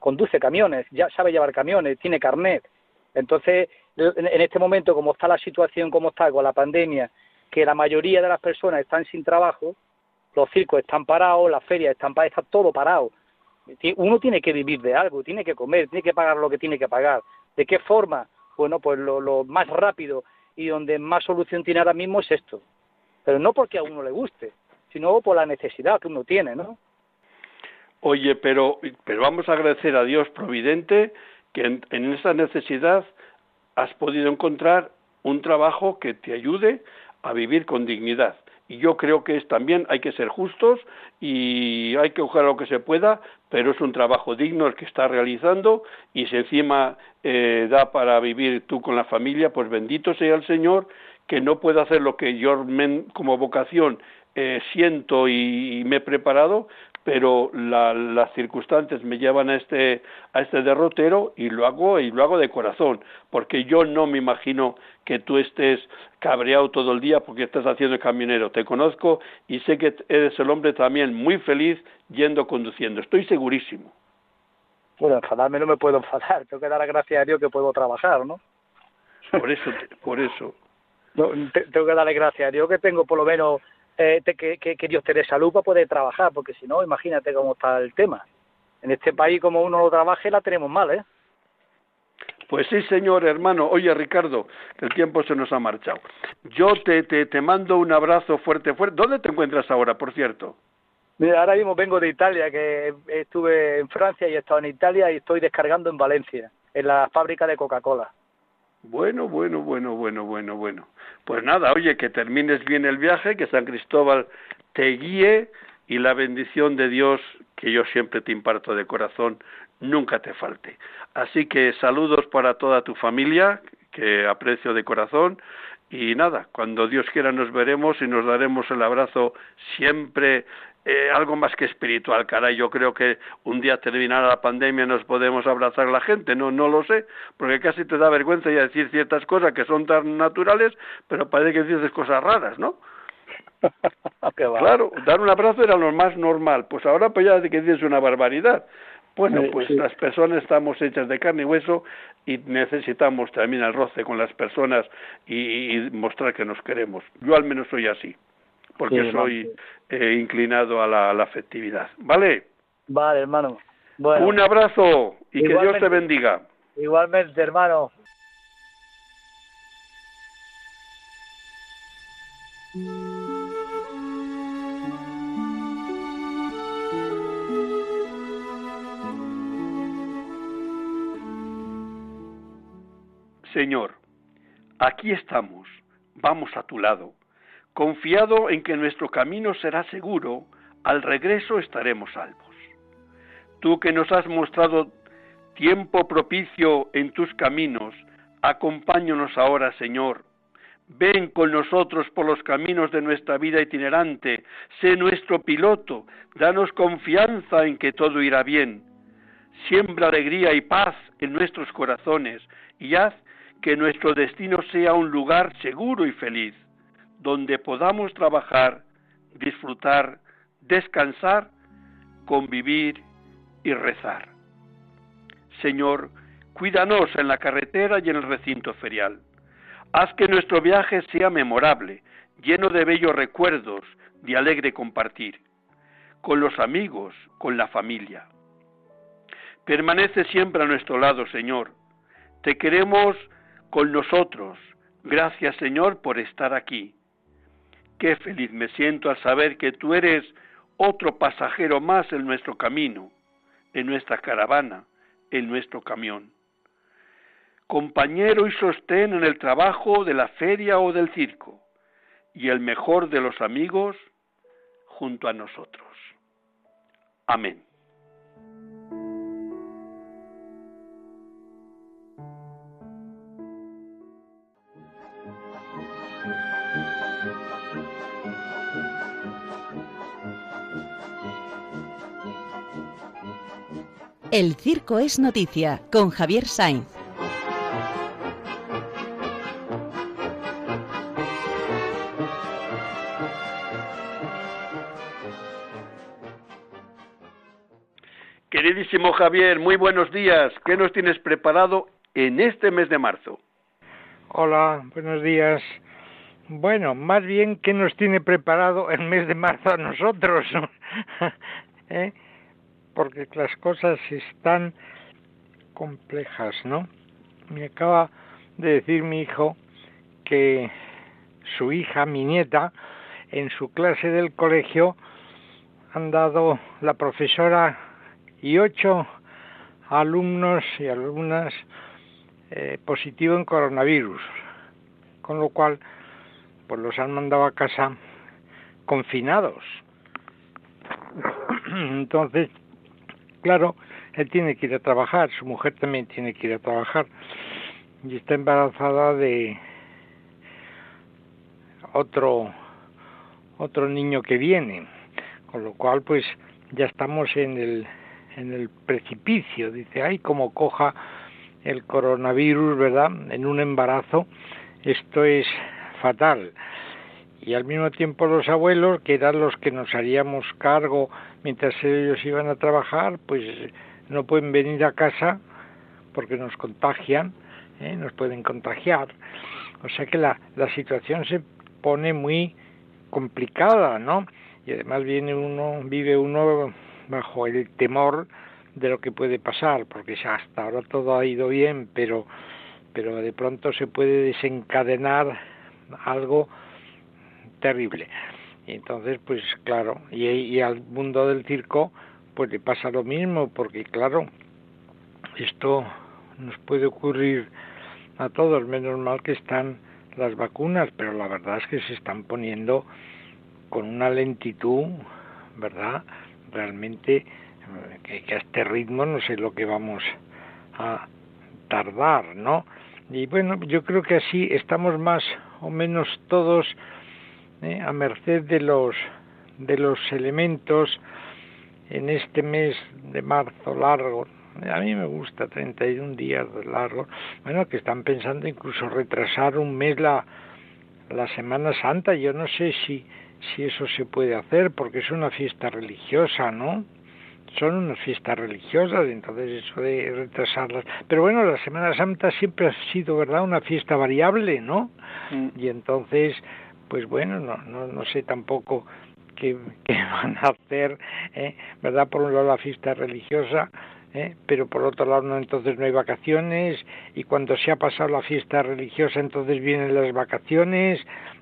conduce camiones, ya sabe llevar camiones, tiene carnet. Entonces, en este momento, como está la situación, como está con la pandemia, que la mayoría de las personas están sin trabajo, los circos están parados, las ferias están paradas, está todo parado. Uno tiene que vivir de algo, tiene que comer, tiene que pagar lo que tiene que pagar. ¿De qué forma? Bueno, pues lo, más rápido y donde más solución tiene ahora mismo es esto. Pero no porque a uno le guste, sino por la necesidad que uno tiene, ¿no? Oye, pero, pero vamos a agradecer a Dios providente que en, esa necesidad has podido encontrar un trabajo que te ayude a vivir con dignidad. Y yo creo que es también hay que ser justos y hay que buscar lo que se pueda, pero es un trabajo digno el que está realizando y si encima eh, da para vivir tú con la familia, pues bendito sea el Señor que no puede hacer lo que yo como vocación eh, siento y, me he preparado, pero las circunstancias me llevan a este a este derrotero y lo hago y lo hago de corazón, porque yo no me imagino que tú estés cabreado todo el día porque estás haciendo el camionero. Te conozco y sé que eres el hombre también muy feliz yendo conduciendo. Estoy segurísimo. Bueno, enfadarme no me puedo enfadar. Tengo que dar las gracias a Dios que puedo trabajar, ¿no? Por eso, por eso. tengo que darle gracias a Dios que tengo por lo menos eh, que, que, Dios te dé salud para poder trabajar, porque si no, imagínate cómo está el tema. En este país, como uno lo trabaje, la tenemos mal, ¿eh? Pues sí, señor hermano. Oye, Ricardo, el tiempo se nos ha marchado. Yo te, te, te mando un abrazo fuerte, fuerte. ¿Dónde te encuentras ahora, por cierto? Mira, ahora mismo vengo de Italia, que estuve en Francia y he estado en Italia y estoy descargando en Valencia, en la fábrica de Coca-Cola. Bueno, bueno, bueno, bueno, bueno, bueno. Pues nada, oye, que termines bien el viaje, que San Cristóbal te guíe y la bendición de Dios, que yo siempre te imparto de corazón, nunca te falte. Así que saludos para toda tu familia, que aprecio de corazón, y nada, cuando Dios quiera nos veremos y nos daremos el abrazo siempre eh, algo más que espiritual, caray. Yo creo que un día terminará la pandemia nos podemos abrazar a la gente, no, no lo sé, porque casi te da vergüenza ya decir ciertas cosas que son tan naturales, pero parece que dices cosas raras, ¿no? [LAUGHS] claro, dar un abrazo era lo más normal, pues ahora pues ya que dices una barbaridad. Bueno, pues las personas estamos hechas de carne y hueso y necesitamos también el roce con las personas y mostrar que nos queremos. Yo al menos soy así porque soy eh, inclinado a la, afectividad. ¿Vale? Vale, hermano. Un abrazo y que Dios te bendiga. Igualmente, hermano. Señor, aquí estamos, vamos a tu lado Confiado en que nuestro camino será seguro, al regreso estaremos salvos. Tú que nos has mostrado tiempo propicio en tus caminos, acompáñanos ahora, Señor. Ven con nosotros por los caminos de nuestra vida itinerante, sé nuestro piloto, danos confianza en que todo irá bien. Siembra alegría y paz en nuestros corazones y haz que nuestro destino sea un lugar seguro y feliz donde podamos trabajar, disfrutar, descansar, convivir y rezar. Señor, cuídanos en la carretera y en el recinto ferial. Haz que nuestro viaje sea memorable, lleno de bellos recuerdos, de alegre compartir. con los amigos, con la familia. Permanece siempre a nuestro lado, Señor. Te queremos con nosotros. Gracias, Señor, por estar aquí. Qué feliz me siento al saber que tú eres otro pasajero más en nuestro camino, en nuestra caravana, en nuestro camión. Compañero y sostén en el trabajo de la feria o del circo, y el mejor de los amigos junto a nosotros. Amén. El Circo es Noticia con Javier Sainz. Queridísimo Javier, muy buenos días. ¿Qué nos tienes preparado en este mes de marzo? Hola, buenos días. Bueno, más bien, ¿qué nos tiene preparado el mes de marzo a nosotros? [LAUGHS] ¿Eh? Porque las cosas están complejas, ¿no? Me acaba de decir mi hijo que su hija, mi nieta, en su clase del colegio han dado la profesora y ocho alumnos y alumnas eh, positivo en coronavirus, con lo cual pues los han mandado a casa confinados. [COUGHS] Entonces, Claro, él tiene que ir a trabajar, su mujer también tiene que ir a trabajar y está embarazada de otro otro niño que viene, con lo cual pues ya estamos en el en el precipicio, dice, ay, como coja el coronavirus, ¿verdad? En un embarazo, esto es fatal. Y al mismo tiempo los abuelos, que eran los que nos haríamos cargo mientras ellos iban a trabajar, pues no pueden venir a casa porque nos contagian, ¿eh? nos pueden contagiar. O sea que la, la situación se pone muy complicada, ¿no? Y además viene uno, vive uno bajo el temor de lo que puede pasar, porque hasta ahora todo ha ido bien, pero, pero de pronto se puede desencadenar algo terrible. Y entonces, pues claro, y, al mundo del circo, pues le pasa lo mismo, porque claro, esto nos puede ocurrir a todos, menos mal que están las vacunas, pero la verdad es que se están poniendo con una lentitud, ¿verdad? Realmente que, a este ritmo no sé lo que vamos a tardar, ¿no? Y bueno, yo creo que así estamos más o menos todos ¿eh? a merced de los de los elementos en este mes de marzo largo. A mí me gusta 31 días largo. Bueno, que están pensando incluso retrasar un mes la, la Semana Santa. Yo no sé si, si eso se puede hacer porque es una fiesta religiosa, ¿no? Son unas fiestas religiosas, entonces eso de retrasarlas. Pero bueno, la Semana Santa siempre ha sido, ¿verdad?, una fiesta variable, ¿no? Mm. Y entonces pues bueno, no, no, no sé tampoco [LAUGHS] qué, van a hacer, ¿eh? ¿verdad? Por un lado la fiesta religiosa, ¿eh? pero por otro lado no, entonces no hay vacaciones y cuando se ha pasado la fiesta religiosa entonces vienen las vacaciones,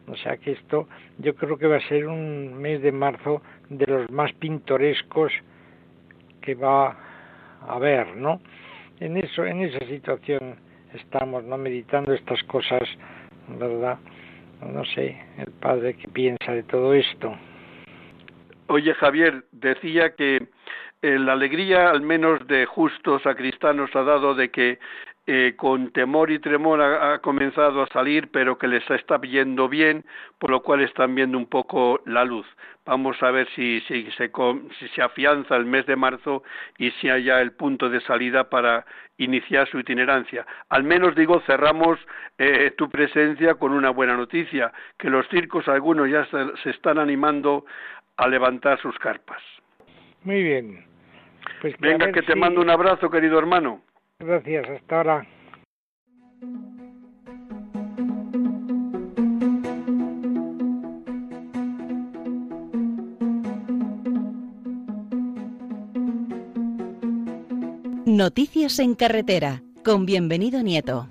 o sea que esto yo creo que va a ser un mes de marzo de los más pintorescos que va a haber, ¿no? En eso, en esa situación estamos, ¿no? Meditando estas cosas, ¿verdad? No sé, el padre que piensa de todo esto. Oye Javier, decía que eh, la alegría, al menos de justos sacristanos, ha dado de que eh, con temor y tremor ha, comenzado a salir, pero que les está yendo bien, por lo cual están viendo un poco la luz. Vamos a ver si, si, se, si se afianza el mes de marzo y si haya el punto de salida para iniciar su itinerancia. Al menos digo, cerramos eh, tu presencia con una buena noticia, que los circos algunos ya se, están animando a levantar sus carpas. Muy bien. Pues Venga, que te mando un abrazo, querido hermano. Gracias, hasta ahora. Noticias en carretera, con bienvenido Nieto.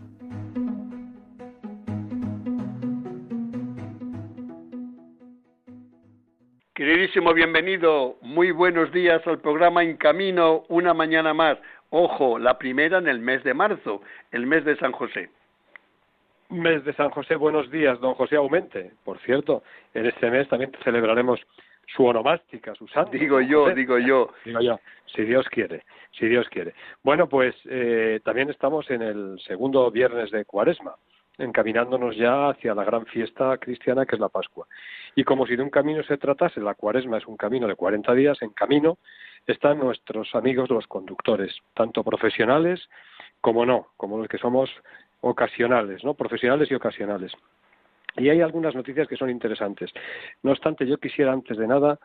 Bienvenido, muy buenos días al programa En Camino, una mañana más. Ojo, la primera en el mes de marzo, el mes de San José. Mes de San José, buenos días, don José Aumente. Por cierto, en este mes también celebraremos su onomástica, su santo. Digo yo, digo [LAUGHS] yo. Digo yo, si Dios quiere, si Dios quiere. Bueno, pues eh, también estamos en el segundo viernes de Cuaresma, encaminándonos ya hacia la gran fiesta cristiana que es la Pascua. Y como si de un camino se tratase, la Cuaresma es un camino de 40 días, en camino están nuestros amigos los conductores, tanto profesionales como no, como los que somos ocasionales, ¿no? Profesionales y ocasionales. Y hay algunas noticias que son interesantes. No obstante, yo quisiera antes de nada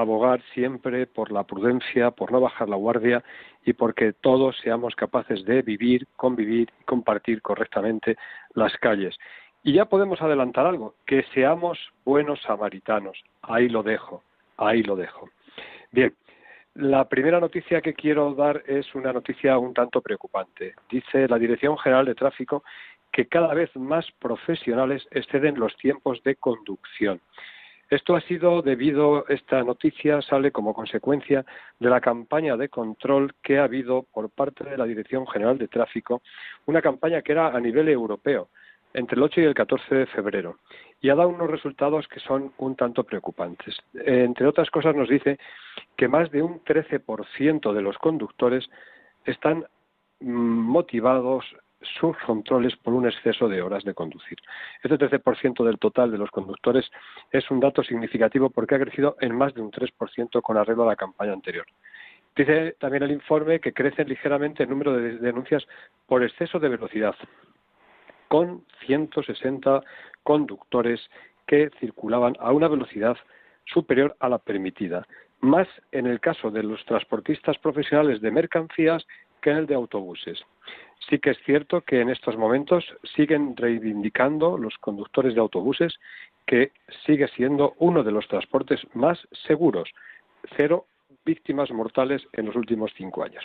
abogar siempre por la prudencia, por no bajar la guardia y porque todos seamos capaces de vivir, convivir y compartir correctamente las calles. Y ya podemos adelantar algo, que seamos buenos samaritanos. Ahí lo dejo, ahí lo dejo. Bien, la primera noticia que quiero dar es una noticia un tanto preocupante. Dice la Dirección General de Tráfico que cada vez más profesionales exceden los tiempos de conducción. Esto ha sido debido, esta noticia sale como consecuencia de la campaña de control que ha habido por parte de la Dirección General de Tráfico, una campaña que era a nivel europeo, entre el 8 y el 14 de febrero, y ha dado unos resultados que son un tanto preocupantes. Entre otras cosas nos dice que más de un 13% de los conductores están mm, motivados sus controles por un exceso de horas de conducir. Este 13% del total de los conductores es un dato significativo porque ha crecido en más de un 3% con arreglo a la campaña anterior. Dice también el informe que crece ligeramente el número de denuncias por exceso de velocidad, con 160 conductores que circulaban a una velocidad superior a la permitida, más en el caso de los transportistas profesionales de mercancías que en el de autobuses. Sí que es cierto que en estos momentos siguen reivindicando los conductores de autobuses que sigue siendo uno de los transportes más seguros. Cero víctimas mortales en los últimos cinco años.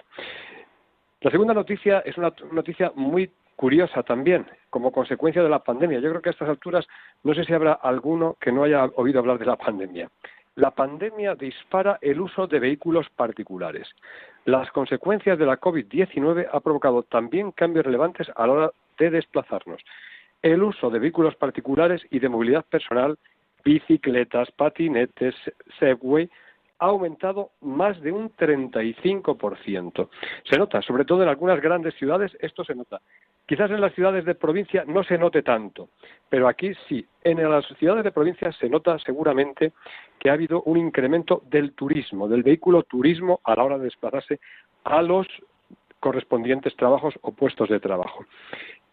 La segunda noticia es una noticia muy curiosa también, como consecuencia de la pandemia. Yo creo que a estas alturas no sé si habrá alguno que no haya oído hablar de la pandemia. La pandemia dispara el uso de vehículos particulares. Las consecuencias de la COVID-19 ha provocado también cambios relevantes a la hora de desplazarnos. El uso de vehículos particulares y de movilidad personal, bicicletas, patinetes, Segway, ha aumentado más de un 35%. Se nota, sobre todo en algunas grandes ciudades, esto se nota. Quizás en las ciudades de provincia no se note tanto, pero aquí sí. En las ciudades de provincia se nota seguramente que ha habido un incremento del turismo, del vehículo turismo a la hora de desplazarse a los correspondientes trabajos o puestos de trabajo.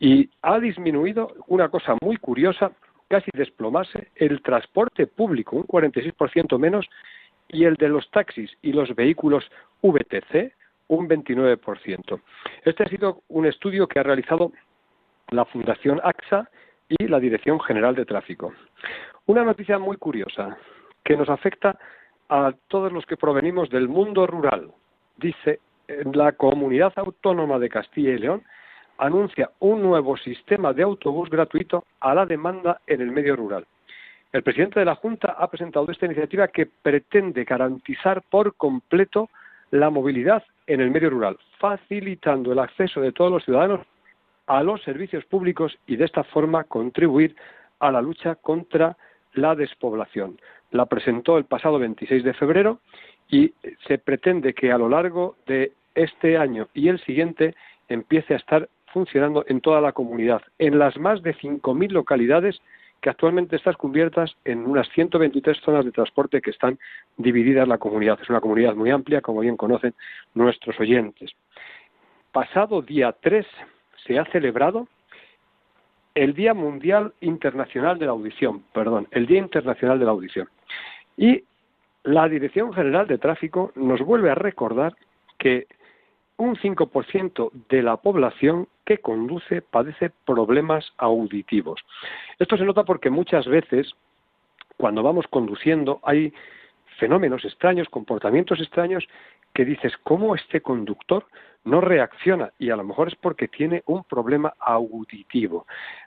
Y ha disminuido una cosa muy curiosa, casi desplomarse, el transporte público, un 46% menos, y el de los taxis y los vehículos VTC, un 29%. Este ha sido un estudio que ha realizado la Fundación AXA y la Dirección General de Tráfico. Una noticia muy curiosa que nos afecta a todos los que provenimos del mundo rural. Dice, la Comunidad Autónoma de Castilla y León anuncia un nuevo sistema de autobús gratuito a la demanda en el medio rural. El presidente de la Junta ha presentado esta iniciativa que pretende garantizar por completo la movilidad en el medio rural, facilitando el acceso de todos los ciudadanos a los servicios públicos y de esta forma contribuir a la lucha contra la despoblación. La presentó el pasado 26 de febrero y se pretende que a lo largo de este año y el siguiente empiece a estar funcionando en toda la comunidad, en las más de 5.000 localidades que actualmente están cubiertas en unas 123 zonas de transporte que están divididas la comunidad. Es una comunidad muy amplia, como bien conocen nuestros oyentes. Pasado día 3 se ha celebrado el Día Mundial Internacional de la Audición, perdón, el Día Internacional de la Audición. Y la Dirección General de Tráfico nos vuelve a recordar que un 5% de la población que conduce padece problemas auditivos. Esto se nota porque muchas veces, cuando vamos conduciendo, hay fenómenos extraños, comportamientos extraños, que dices, ¿cómo este conductor no reacciona y a lo mejor es porque tiene un problema auditivo.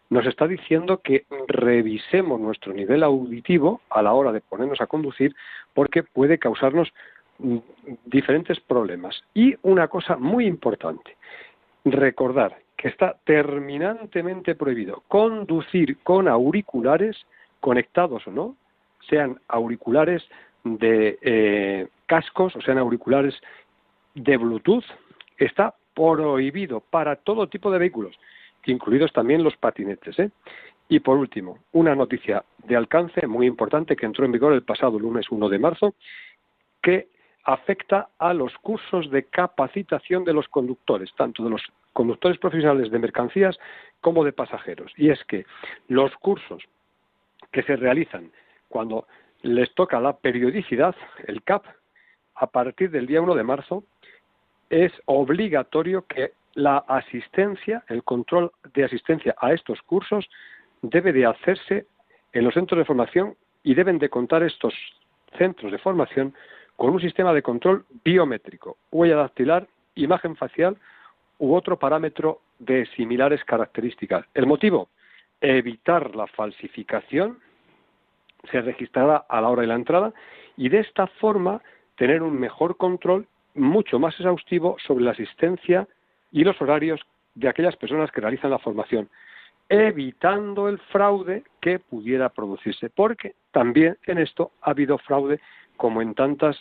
Nos está diciendo que revisemos nuestro nivel auditivo a la hora de ponernos a conducir porque puede causarnos mm, diferentes problemas. Y una cosa muy importante, recordar que está terminantemente prohibido conducir con auriculares conectados o no, sean auriculares de eh, cascos o sean auriculares de Bluetooth, está prohibido para todo tipo de vehículos, incluidos también los patinetes. ¿eh? Y por último, una noticia de alcance muy importante que entró en vigor el pasado lunes 1 de marzo, que afecta a los cursos de capacitación de los conductores, tanto de los conductores profesionales de mercancías como de pasajeros. Y es que los cursos que se realizan cuando les toca la periodicidad, el CAP, a partir del día 1 de marzo, es obligatorio que la asistencia, el control de asistencia a estos cursos debe de hacerse en los centros de formación y deben de contar estos centros de formación con un sistema de control biométrico, huella dactilar, imagen facial u otro parámetro de similares características. El motivo, evitar la falsificación, se registrará a la hora de la entrada y de esta forma tener un mejor control mucho más exhaustivo sobre la asistencia y los horarios de aquellas personas que realizan la formación, evitando el fraude que pudiera producirse, porque también en esto ha habido fraude como en tantas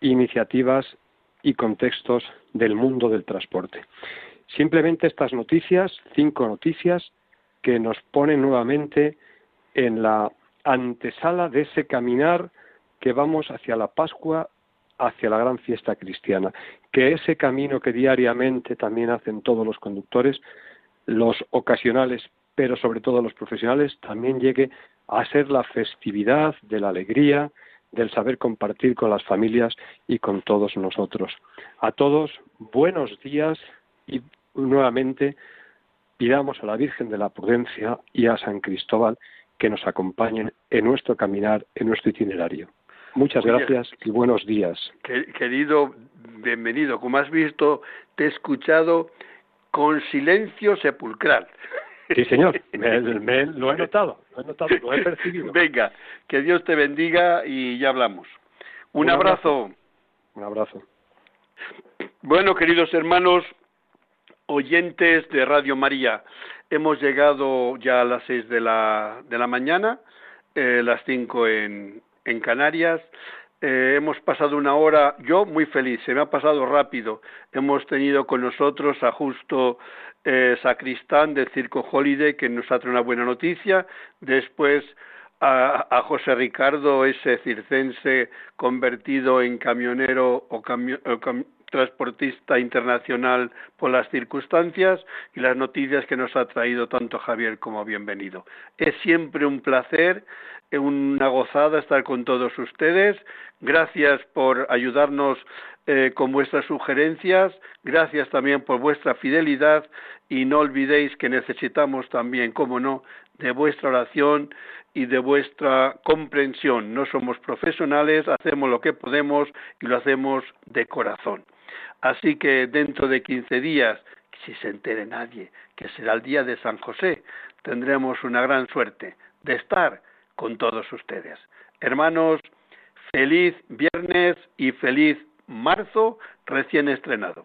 iniciativas y contextos del mundo del transporte. Simplemente estas noticias, cinco noticias, que nos ponen nuevamente en la antesala de ese caminar que vamos hacia la Pascua hacia la gran fiesta cristiana, que ese camino que diariamente también hacen todos los conductores, los ocasionales, pero sobre todo los profesionales, también llegue a ser la festividad de la alegría, del saber compartir con las familias y con todos nosotros. A todos, buenos días y nuevamente pidamos a la Virgen de la Prudencia y a San Cristóbal que nos acompañen en nuestro caminar, en nuestro itinerario. Muchas gracias y buenos días. Querido, bienvenido. Como has visto, te he escuchado con silencio sepulcral. Sí, señor, [LAUGHS] me, lo he notado, percibido. Venga, que Dios te bendiga y ya hablamos. Un, abrazo. Un abrazo. Bueno, queridos hermanos, oyentes de Radio María, hemos llegado ya a las seis de la, de la mañana, eh, las cinco en, en Canarias. Eh, hemos pasado una hora, yo muy feliz, se me ha pasado rápido. Hemos tenido con nosotros a Justo eh, Sacristán del Circo Holiday, que nos ha traído una buena noticia. Después a, José Ricardo, ese circense convertido en camionero o, transportista internacional por las circunstancias y las noticias que nos ha traído tanto Javier como bienvenido. Es siempre un placer, una gozada estar con todos ustedes. Gracias por ayudarnos eh, con vuestras sugerencias, gracias también por vuestra fidelidad y no olvidéis que necesitamos también, como no, de vuestra oración y de vuestra comprensión. No somos profesionales, hacemos lo que podemos y lo hacemos de corazón. Así que dentro de quince días, si se entere nadie, que será el día de San José, tendremos una gran suerte de estar con todos ustedes. Hermanos, feliz viernes y feliz marzo recién estrenado.